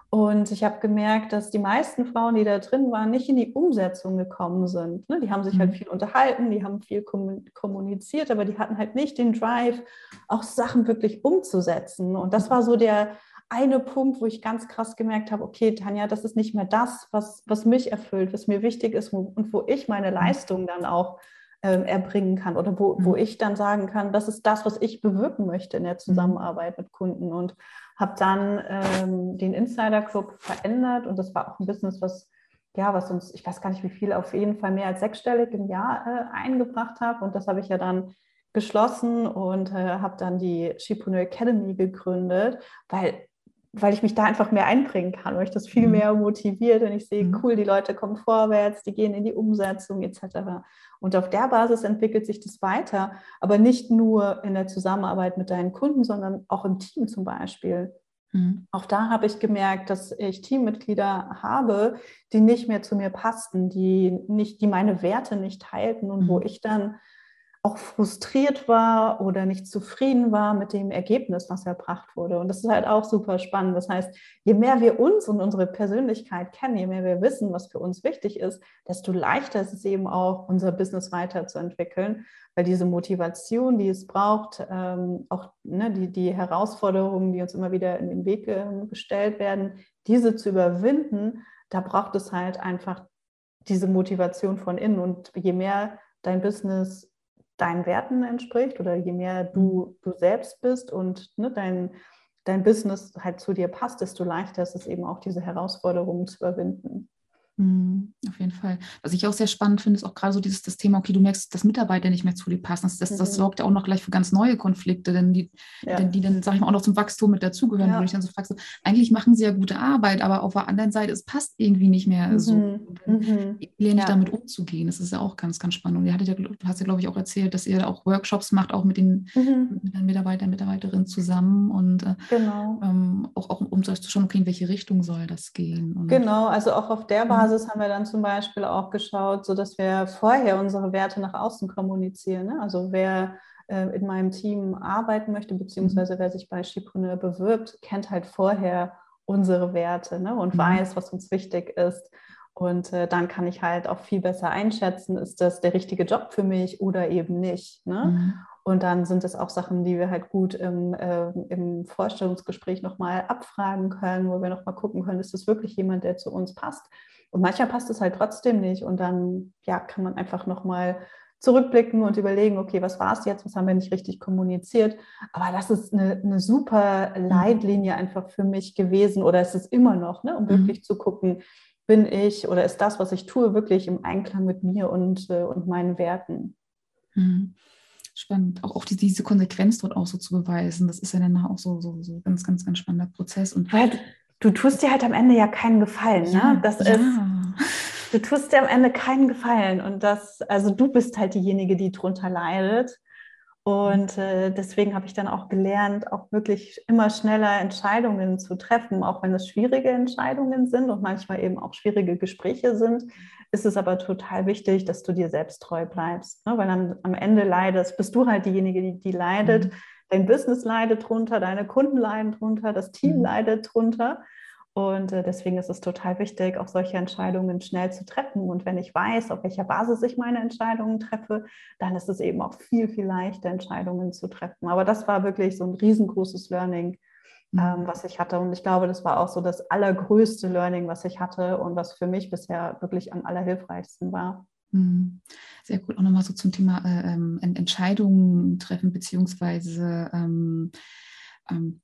und ich habe gemerkt, dass die meisten Frauen, die da drin waren, nicht in die Umsetzung gekommen sind. Ne? Die haben sich halt mhm. viel unterhalten, die haben viel kommuniziert, aber die hatten halt nicht den Drive, auch Sachen wirklich umzusetzen. Und das war so der eine Punkt, wo ich ganz krass gemerkt habe, okay, Tanja, das ist nicht mehr das, was, was mich erfüllt, was mir wichtig ist und wo ich meine mhm. Leistung dann auch ähm, erbringen kann oder wo, wo mhm. ich dann sagen kann, das ist das, was ich bewirken möchte in der Zusammenarbeit mit Kunden. Und habe dann ähm, den Insider Club verändert und das war auch ein Business, was ja, was uns, ich weiß gar nicht wie viel, auf jeden Fall mehr als sechsstellig im Jahr äh, eingebracht habe. Und das habe ich ja dann geschlossen und äh, habe dann die Chipreneur Academy gegründet, weil, weil ich mich da einfach mehr einbringen kann, weil ich das viel mhm. mehr motiviert und ich sehe, mhm. cool, die Leute kommen vorwärts, die gehen in die Umsetzung etc. Und auf der Basis entwickelt sich das weiter, aber nicht nur in der Zusammenarbeit mit deinen Kunden, sondern auch im Team zum Beispiel. Mhm. Auch da habe ich gemerkt, dass ich Teammitglieder habe, die nicht mehr zu mir passten, die nicht, die meine Werte nicht teilten und mhm. wo ich dann auch frustriert war oder nicht zufrieden war mit dem Ergebnis, was erbracht wurde. Und das ist halt auch super spannend. Das heißt, je mehr wir uns und unsere Persönlichkeit kennen, je mehr wir wissen, was für uns wichtig ist, desto leichter ist es eben auch, unser Business weiterzuentwickeln, weil diese Motivation, die es braucht, ähm, auch ne, die, die Herausforderungen, die uns immer wieder in den Weg äh, gestellt werden, diese zu überwinden, da braucht es halt einfach diese Motivation von innen. Und je mehr dein Business deinen Werten entspricht oder je mehr du, mhm. du selbst bist und ne, dein, dein Business halt zu dir passt, desto leichter ist es eben auch, diese Herausforderungen zu überwinden. Mhm, auf jeden Fall. Was ich auch sehr spannend finde, ist auch gerade so dieses das Thema, okay, du merkst, dass Mitarbeiter nicht mehr zu dir passen. Das, das, mhm. das sorgt ja auch noch gleich für ganz neue Konflikte, denn die, ja. denn die dann, sag ich mal, auch noch zum Wachstum mit dazugehören, ja. wo ich dann so frage, so, eigentlich machen sie ja gute Arbeit, aber auf der anderen Seite, es passt irgendwie nicht mehr mhm. so. Mhm. Lerne ich damit umzugehen. Das ist ja auch ganz, ganz spannend. Und ihr hattet ja, du hast ja, glaube ich, auch erzählt, dass ihr auch Workshops macht, auch mit den, mhm. mit den Mitarbeitern, Mitarbeiterinnen zusammen und äh, genau. ähm, auch, auch um zu schauen, okay, in welche Richtung soll das gehen. Und, genau, also auch auf der Basis Basis haben wir dann zum Beispiel auch geschaut, so dass wir vorher unsere Werte nach außen kommunizieren. Ne? Also wer äh, in meinem Team arbeiten möchte, beziehungsweise mhm. wer sich bei Skipreneur bewirbt, kennt halt vorher unsere Werte ne? und mhm. weiß, was uns wichtig ist. Und äh, dann kann ich halt auch viel besser einschätzen, ist das der richtige Job für mich oder eben nicht. Ne? Mhm. Und dann sind es auch Sachen, die wir halt gut im, äh, im Vorstellungsgespräch nochmal abfragen können, wo wir nochmal gucken können, ist das wirklich jemand, der zu uns passt? Und manchmal passt es halt trotzdem nicht. Und dann ja, kann man einfach nochmal zurückblicken und überlegen, okay, was war es jetzt, was haben wir nicht richtig kommuniziert. Aber das ist eine, eine super mhm. Leitlinie einfach für mich gewesen oder ist es immer noch, ne, um mhm. wirklich zu gucken, bin ich oder ist das, was ich tue, wirklich im Einklang mit mir und, äh, und meinen Werten. Mhm. Spannend, auch, auch die, diese Konsequenz dort auch so zu beweisen, das ist ja dann auch so, so, so ganz, ganz, ganz spannender Prozess. Und Weil du tust dir halt am Ende ja keinen Gefallen. Ne? Das ja. ist, du tust dir am Ende keinen Gefallen. Und das, also du bist halt diejenige, die drunter leidet. Und äh, deswegen habe ich dann auch gelernt, auch wirklich immer schneller Entscheidungen zu treffen, auch wenn es schwierige Entscheidungen sind und manchmal eben auch schwierige Gespräche sind, ist es aber total wichtig, dass du dir selbst treu bleibst. Ne? Weil am, am Ende leidest, bist du halt diejenige, die, die leidet. Mhm dein Business leidet drunter, deine Kunden leiden drunter, das Team mhm. leidet drunter. Und äh, deswegen ist es total wichtig, auch solche Entscheidungen schnell zu treffen. Und wenn ich weiß, auf welcher Basis ich meine Entscheidungen treffe, dann ist es eben auch viel, viel leichter, Entscheidungen zu treffen. Aber das war wirklich so ein riesengroßes Learning, mhm. ähm, was ich hatte. Und ich glaube, das war auch so das allergrößte Learning, was ich hatte und was für mich bisher wirklich am allerhilfreichsten war. Mhm. Sehr gut. Auch nochmal so zum Thema äh, ähm, Entscheidungen treffen, beziehungsweise ähm, ähm,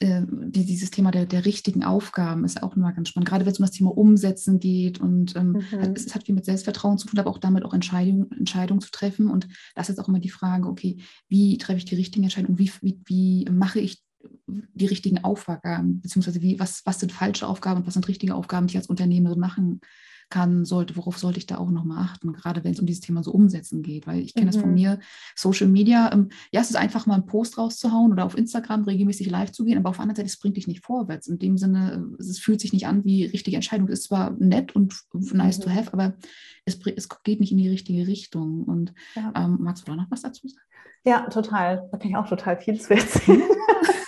äh, dieses Thema der, der richtigen Aufgaben ist auch immer ganz spannend, gerade wenn es um das Thema Umsetzen geht und ähm, mhm. es hat viel mit Selbstvertrauen zu tun, aber auch damit auch Entscheidungen Entscheidung zu treffen. Und das ist auch immer die Frage, okay, wie treffe ich die richtigen Entscheidungen, wie, wie, wie mache ich die richtigen Aufgaben, beziehungsweise wie, was, was sind falsche Aufgaben und was sind richtige Aufgaben, die ich als Unternehmerin machen kann, sollte, worauf sollte ich da auch nochmal achten, gerade wenn es um dieses Thema so umsetzen geht, weil ich kenne mhm. das von mhm. mir, Social Media, ähm, ja, es ist einfach mal einen Post rauszuhauen oder auf Instagram regelmäßig live zu gehen, aber auf der anderen Seite, es bringt dich nicht vorwärts. In dem Sinne, es fühlt sich nicht an wie richtige Entscheidung. Es ist zwar nett und nice mhm. to have, aber es, es geht nicht in die richtige Richtung. Und ja. ähm, magst du da noch was dazu sagen? Ja, total. Da kann ich auch total viel zu *laughs* erzählen. *laughs*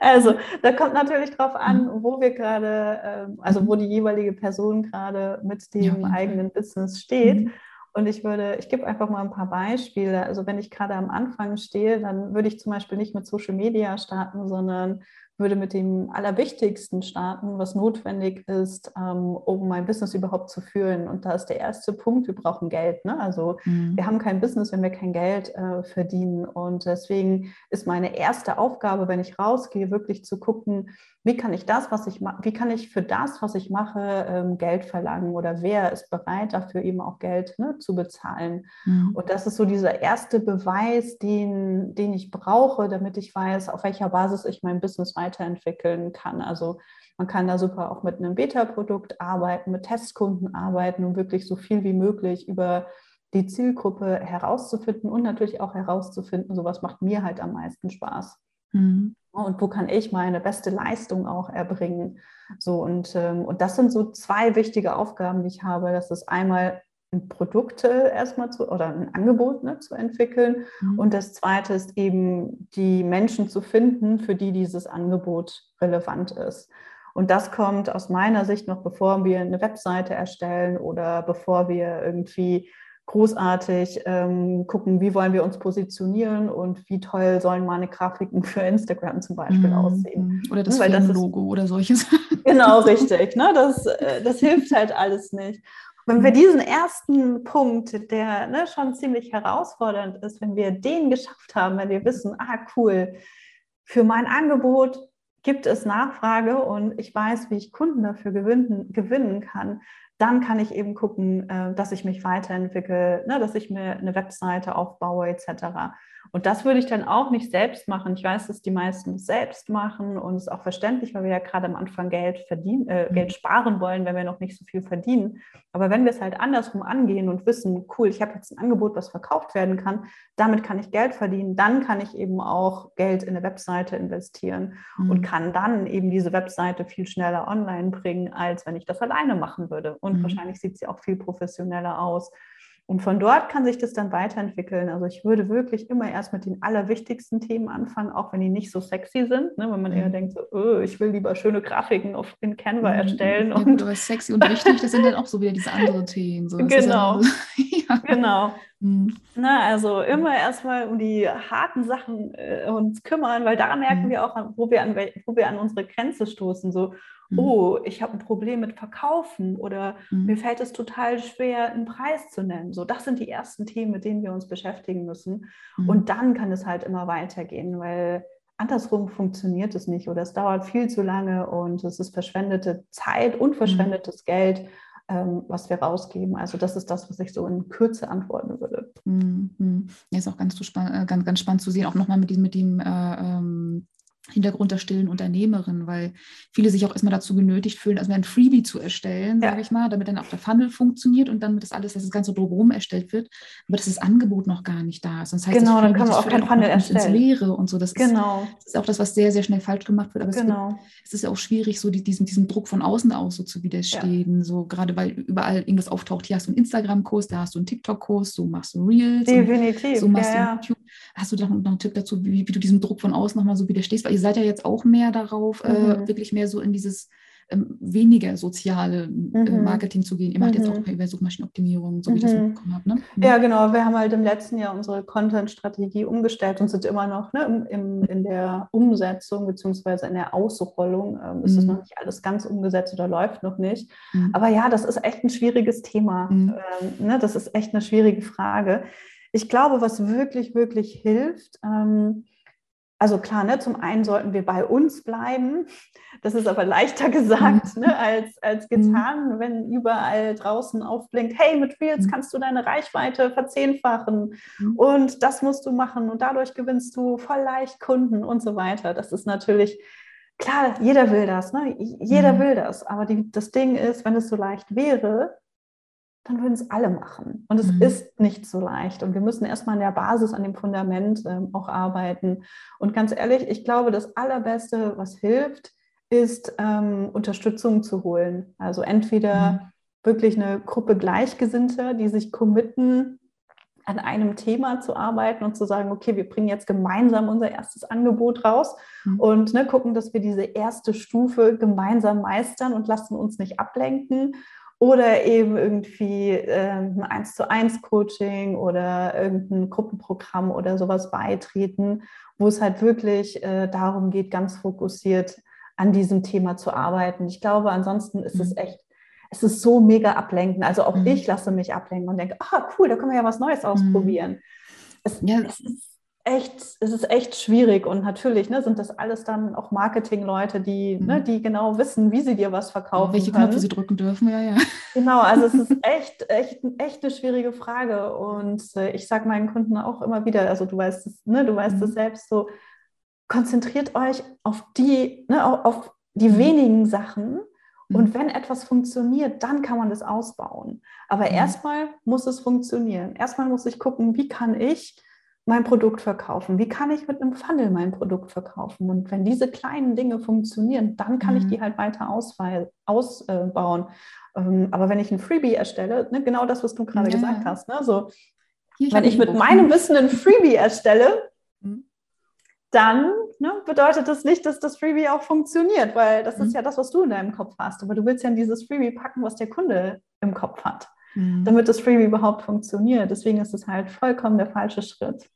Also, da kommt natürlich drauf an, mhm. wo wir gerade, ähm, also wo die jeweilige Person gerade mit dem ja, eigenen Business steht. Mhm. Und ich würde, ich gebe einfach mal ein paar Beispiele. Also wenn ich gerade am Anfang stehe, dann würde ich zum Beispiel nicht mit Social Media starten, sondern würde mit dem Allerwichtigsten starten, was notwendig ist, ähm, um mein Business überhaupt zu führen. Und da ist der erste Punkt, wir brauchen Geld. Ne? Also mhm. wir haben kein Business, wenn wir kein Geld äh, verdienen. Und deswegen ist meine erste Aufgabe, wenn ich rausgehe, wirklich zu gucken, wie kann ich das, was ich mache, wie kann ich für das, was ich mache, ähm, Geld verlangen oder wer ist bereit dafür eben auch Geld ne, zu bezahlen. Mhm. Und das ist so dieser erste Beweis, den, den ich brauche, damit ich weiß, auf welcher Basis ich mein Business weiterentwickeln kann. Also man kann da super auch mit einem Beta-Produkt arbeiten, mit Testkunden arbeiten, um wirklich so viel wie möglich über die Zielgruppe herauszufinden und natürlich auch herauszufinden, so was macht mir halt am meisten Spaß. Mhm. Und wo kann ich meine beste Leistung auch erbringen? So, und, ähm, und das sind so zwei wichtige Aufgaben, die ich habe. Das ist einmal Produkte erstmal zu oder ein Angebot ne, zu entwickeln. Mhm. Und das zweite ist eben die Menschen zu finden, für die dieses Angebot relevant ist. Und das kommt aus meiner Sicht noch, bevor wir eine Webseite erstellen oder bevor wir irgendwie großartig ähm, gucken, wie wollen wir uns positionieren und wie toll sollen meine Grafiken für Instagram zum Beispiel mm, aussehen. Oder das ja, das Logo oder solches. Genau, richtig. Ne? Das, äh, das hilft halt alles nicht. Wenn wir mhm. diesen ersten Punkt, der ne, schon ziemlich herausfordernd ist, wenn wir den geschafft haben, wenn wir wissen, ah cool, für mein Angebot gibt es Nachfrage und ich weiß, wie ich Kunden dafür gewinnen, gewinnen kann, dann kann ich eben gucken, äh, dass ich mich weiterentwickle, ne, dass ich mir eine Webseite aufbaue etc. Und das würde ich dann auch nicht selbst machen. Ich weiß, dass die meisten es selbst machen und es ist auch verständlich, weil wir ja gerade am Anfang Geld verdienen, äh, mhm. Geld sparen wollen, wenn wir noch nicht so viel verdienen. Aber wenn wir es halt andersrum angehen und wissen, cool, ich habe jetzt ein Angebot, was verkauft werden kann, damit kann ich Geld verdienen, dann kann ich eben auch Geld in eine Webseite investieren mhm. und kann dann eben diese Webseite viel schneller online bringen, als wenn ich das alleine machen würde. Und mhm. wahrscheinlich sieht sie auch viel professioneller aus. Und von dort kann sich das dann weiterentwickeln. Also ich würde wirklich immer erst mit den allerwichtigsten Themen anfangen, auch wenn die nicht so sexy sind. Ne? Wenn man eher mhm. denkt, so, oh, ich will lieber schöne Grafiken auf, in Canva mhm. erstellen. Ja, und aber sexy und wichtig, das sind dann auch so wieder diese anderen Themen. So. Genau. *laughs* Ja, genau. Mhm. Na, also immer erstmal um die harten Sachen äh, uns kümmern, weil da merken mhm. wir auch, wo wir, an, wo wir an unsere Grenze stoßen. So. Oh, ich habe ein Problem mit Verkaufen oder mhm. mir fällt es total schwer, einen Preis zu nennen. So, das sind die ersten Themen, mit denen wir uns beschäftigen müssen. Mhm. Und dann kann es halt immer weitergehen, weil andersrum funktioniert es nicht oder es dauert viel zu lange und es ist verschwendete Zeit und mhm. verschwendetes Geld ähm, was wir rausgeben. Also das ist das, was ich so in Kürze antworten würde. Mhm. Ja, ist auch ganz, äh, ganz, ganz spannend zu sehen, auch nochmal mit diesem, mit dem äh, ähm, Hintergrund der stillen Unternehmerin, weil viele sich auch erstmal dazu genötigt fühlen, erstmal ein Freebie zu erstellen, ja. sage ich mal, damit dann auch der Funnel funktioniert und dann das alles, dass das Ganze drumherum erstellt wird, aber dass das Angebot noch gar nicht da ist. Das heißt, genau, dann kann man auch kein Funnel erstellen. ins Leere und so. Das, genau. ist, das ist auch das, was sehr, sehr schnell falsch gemacht wird. Aber genau. es, gibt, es ist ja auch schwierig, so die, diesen, diesem Druck von außen aus so zu widerstehen. Ja. So gerade weil überall irgendwas auftaucht. Hier hast du einen Instagram-Kurs, da hast du einen TikTok-Kurs, so machst du Reels. Definitiv. So machst ja, du YouTube. Hast du da noch einen Tipp dazu, wie, wie du diesem Druck von außen nochmal so widerstehst? Weil ihr seid ja jetzt auch mehr darauf, äh, mhm. äh, wirklich mehr so in dieses ähm, weniger soziale äh, mhm. Marketing zu gehen. Ihr macht mhm. jetzt auch mhm. über Suchmaschinenoptimierung, so wie ich das mhm. mitbekommen habe. Ne? Mhm. Ja, genau. Wir haben halt im letzten Jahr unsere Content-Strategie umgestellt und sind immer noch ne, im, in der Umsetzung bzw. in der Ausrollung. Ähm, ist das noch nicht alles ganz umgesetzt oder läuft noch nicht. Aber ja, das ist echt ein schwieriges Thema. Ähm, ne, das ist echt eine schwierige Frage. Ich glaube, was wirklich, wirklich hilft, ähm, also klar, ne, zum einen sollten wir bei uns bleiben. Das ist aber leichter *laughs* gesagt mhm. ne, als, als mhm. getan, wenn überall draußen aufblinkt, hey, mit Reels mhm. kannst du deine Reichweite verzehnfachen und das musst du machen und dadurch gewinnst du voll leicht Kunden und so weiter. Das ist natürlich, klar, jeder will das, ne? jeder will das. Aber die, das Ding ist, wenn es so leicht wäre, dann würden es alle machen. Und es mhm. ist nicht so leicht. Und wir müssen erstmal an der Basis, an dem Fundament ähm, auch arbeiten. Und ganz ehrlich, ich glaube, das Allerbeste, was hilft, ist ähm, Unterstützung zu holen. Also entweder mhm. wirklich eine Gruppe Gleichgesinnter, die sich committen, an einem Thema zu arbeiten und zu sagen, okay, wir bringen jetzt gemeinsam unser erstes Angebot raus mhm. und ne, gucken, dass wir diese erste Stufe gemeinsam meistern und lassen uns nicht ablenken oder eben irgendwie äh, ein 1 zu 1 Coaching oder irgendein Gruppenprogramm oder sowas beitreten, wo es halt wirklich äh, darum geht, ganz fokussiert an diesem Thema zu arbeiten. Ich glaube, ansonsten ist mhm. es echt, es ist so mega ablenken. Also auch mhm. ich lasse mich ablenken und denke, ah, cool, da können wir ja was Neues mhm. ausprobieren. Es, ja. es ist echt, es ist echt schwierig und natürlich ne, sind das alles dann auch Marketingleute, die, ne, mhm. ne, die genau wissen, wie sie dir was verkaufen. Welche können. Knöpfe sie drücken dürfen, ja, ja. Genau, also es ist *laughs* echt, echt, echt eine schwierige Frage. Und äh, ich sage meinen Kunden auch immer wieder, also du weißt es, ne, du weißt es mhm. selbst so, konzentriert euch auf die, ne, auf, auf die mhm. wenigen Sachen. Und mhm. wenn etwas funktioniert, dann kann man das ausbauen. Aber mhm. erstmal muss es funktionieren. Erstmal muss ich gucken, wie kann ich mein Produkt verkaufen? Wie kann ich mit einem Funnel mein Produkt verkaufen? Und wenn diese kleinen Dinge funktionieren, dann kann mhm. ich die halt weiter ausbauen. Ähm, aber wenn ich ein Freebie erstelle, ne, genau das, was du gerade ja. gesagt hast, ne, so, Hier, wenn ich mit meinem Wissen ein Freebie erstelle, mhm. dann ne, bedeutet das nicht, dass das Freebie auch funktioniert, weil das mhm. ist ja das, was du in deinem Kopf hast. Aber du willst ja in dieses Freebie packen, was der Kunde im Kopf hat, mhm. damit das Freebie überhaupt funktioniert. Deswegen ist es halt vollkommen der falsche Schritt.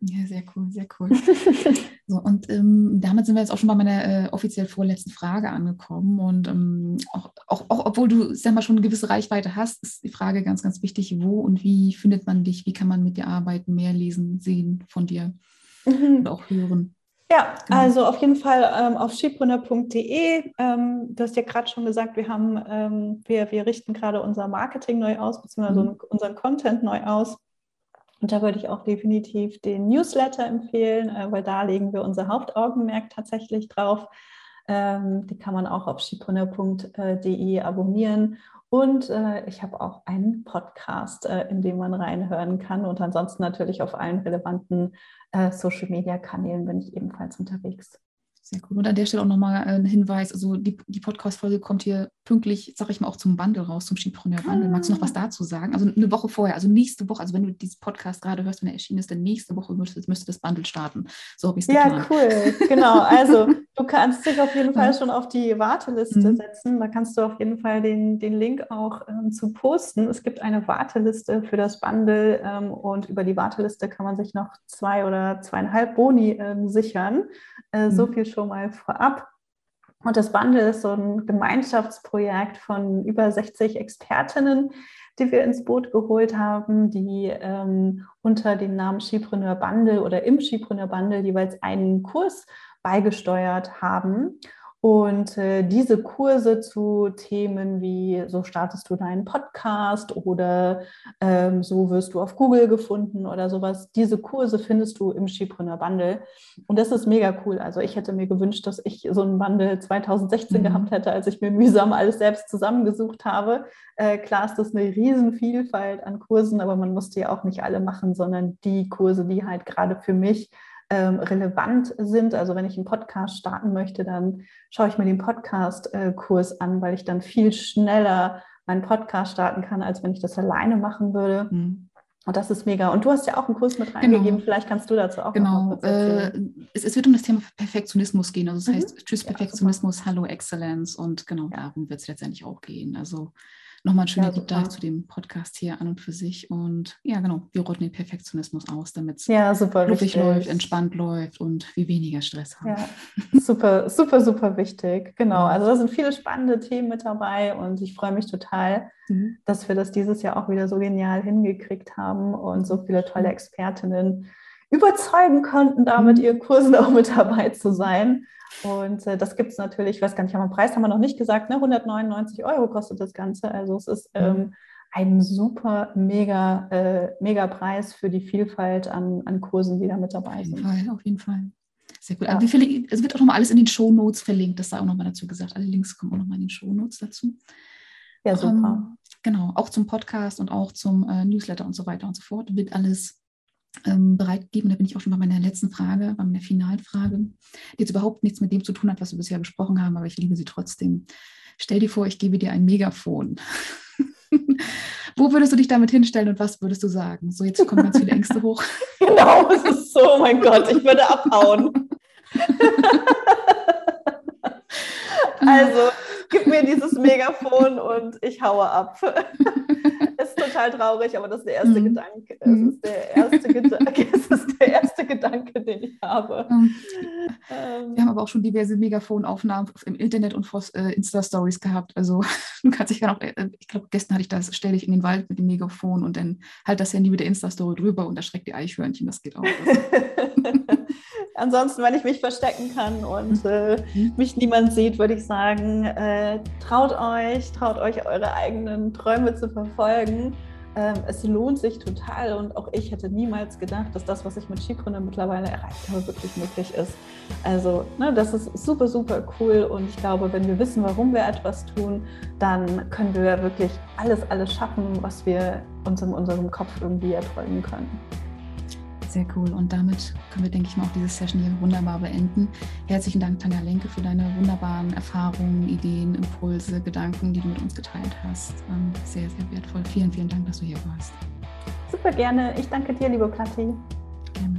Ja, sehr cool, sehr cool. *laughs* so, und ähm, damit sind wir jetzt auch schon bei meiner äh, offiziell vorletzten Frage angekommen. Und ähm, auch, auch, auch, obwohl du sag mal, schon eine gewisse Reichweite hast, ist die Frage ganz, ganz wichtig, wo und wie findet man dich? Wie kann man mit dir arbeiten, mehr lesen, sehen von dir mhm. und auch hören? Ja, genau. also auf jeden Fall ähm, auf schiebrunner.de. Ähm, du hast ja gerade schon gesagt, wir haben, ähm, wir, wir richten gerade unser Marketing neu aus, beziehungsweise mhm. unseren Content neu aus. Und da würde ich auch definitiv den Newsletter empfehlen, äh, weil da legen wir unser Hauptaugenmerk tatsächlich drauf. Ähm, die kann man auch auf schipreneur.de abonnieren. Und äh, ich habe auch einen Podcast, äh, in dem man reinhören kann. Und ansonsten natürlich auf allen relevanten Social-Media-Kanälen bin ich ebenfalls unterwegs. Sehr cool. Und an der Stelle auch nochmal ein Hinweis: Also, die, die Podcast-Folge kommt hier pünktlich, sag ich mal, auch zum Bundle raus, zum Skipreneur-Bundle. Magst du noch was ah. dazu sagen? Also, eine Woche vorher, also nächste Woche, also wenn du diesen Podcast gerade hörst, wenn er erschienen ist, dann nächste Woche müsste, müsste das Bundle starten. So habe ich es Ja, geplant. cool. Genau. Also, du kannst dich auf jeden *laughs* Fall schon auf die Warteliste mhm. setzen. Da kannst du auf jeden Fall den, den Link auch ähm, zu posten. Es gibt eine Warteliste für das Bundle ähm, und über die Warteliste kann man sich noch zwei oder zweieinhalb Boni ähm, sichern. Äh, so mhm. viel schon mal vorab. Und das Bundle ist so ein Gemeinschaftsprojekt von über 60 Expertinnen, die wir ins Boot geholt haben, die ähm, unter dem Namen Skipreneur Bundle oder im Skipreneur Bundle jeweils einen Kurs beigesteuert haben. Und äh, diese Kurse zu Themen wie so startest du deinen Podcast oder ähm, so wirst du auf Google gefunden oder sowas, diese Kurse findest du im Skipreneur Bundle. Und das ist mega cool. Also ich hätte mir gewünscht, dass ich so einen Bundle 2016 mhm. gehabt hätte, als ich mir mühsam alles selbst zusammengesucht habe. Äh, klar ist das eine Riesenvielfalt an Kursen, aber man musste ja auch nicht alle machen, sondern die Kurse, die halt gerade für mich ähm, relevant sind. Also wenn ich einen Podcast starten möchte, dann schaue ich mir den Podcast-Kurs an, weil ich dann viel schneller meinen Podcast starten kann, als wenn ich das alleine machen würde. Mhm. Und das ist mega. Und du hast ja auch einen Kurs mit reingegeben. Genau. Vielleicht kannst du dazu auch genau. noch was erzählen. Äh, es, es, wird um das Thema Perfektionismus gehen. Also es mhm. heißt Tschüss Perfektionismus, ja, Hallo Exzellenz. Und genau darum wird es letztendlich auch gehen. Also nochmal ein schöner ja, Deep Dive zu dem Podcast hier an und für sich. Und ja, genau, wir rotten den Perfektionismus aus, damit es ja, fluffig läuft, entspannt läuft und wir weniger Stress haben. Ja, *laughs* super, super, super wichtig. Genau. Also da sind viele spannende Themen mit dabei und ich freue mich total, mhm. dass wir das dieses Jahr auch wieder so genial hingekriegt haben und so viele tolle Expertinnen überzeugen konnten, damit mhm. ihren Kursen *laughs* auch mit dabei zu sein. Und äh, das gibt es natürlich, ich weiß gar nicht, haben wir Preis haben wir noch nicht gesagt, ne? 199 Euro kostet das Ganze. Also es ist ähm, ein super, mega, äh, mega Preis für die Vielfalt an, an Kursen, die da mit dabei sind. Auf jeden Fall, auf jeden Fall. Sehr gut. Ja. es wird auch nochmal alles in den Show Notes verlinkt, das sei auch nochmal dazu gesagt. Alle Links kommen auch nochmal in den Show Notes dazu. Ja, super. Ähm, genau, auch zum Podcast und auch zum äh, Newsletter und so weiter und so fort wird alles ähm, bereitgeben. Da bin ich auch schon bei meiner letzten Frage, bei meiner Finalfrage, die jetzt überhaupt nichts mit dem zu tun hat, was wir bisher besprochen haben, aber ich liebe sie trotzdem. Stell dir vor, ich gebe dir ein Megafon. *laughs* Wo würdest du dich damit hinstellen und was würdest du sagen? So, jetzt kommen ganz viele Ängste hoch. *laughs* *laughs* genau, es ist so, oh mein Gott, ich würde abhauen. also, gib mir dieses Megafon und ich haue ab. Total traurig, aber das ist der erste mhm. Gedanke. Es mhm. ist der erste Gedanke, *laughs* ist der erste Gedanke, den ich habe. Mhm. Ähm. Wir haben aber auch schon diverse Megafonaufnahmen im Internet und äh, Insta-Stories gehabt. Also *laughs* du kannst dich ja auch, äh, ich glaube, gestern hatte ich das, stelle ich in den Wald mit dem Megafon und dann halt das Handy mit der Insta-Story drüber und erschreckt die Eichhörnchen. Das geht auch. *laughs* Ansonsten, wenn ich mich verstecken kann und äh, mhm. mich niemand sieht, würde ich sagen, äh, traut euch, traut euch eure eigenen Träume zu verfolgen. Ähm, es lohnt sich total und auch ich hätte niemals gedacht, dass das, was ich mit Skipreneur mittlerweile erreicht habe, wirklich möglich ist. Also ne, das ist super, super cool und ich glaube, wenn wir wissen, warum wir etwas tun, dann können wir wirklich alles, alles schaffen, was wir uns in unserem Kopf irgendwie erträumen können. Sehr cool. Und damit können wir, denke ich mal, auch diese Session hier wunderbar beenden. Herzlichen Dank, Tanja Lenke, für deine wunderbaren Erfahrungen, Ideen, Impulse, Gedanken, die du mit uns geteilt hast. Ähm, sehr, sehr wertvoll. Vielen, vielen Dank, dass du hier warst. Super gerne. Ich danke dir, liebe Platti. Gerne.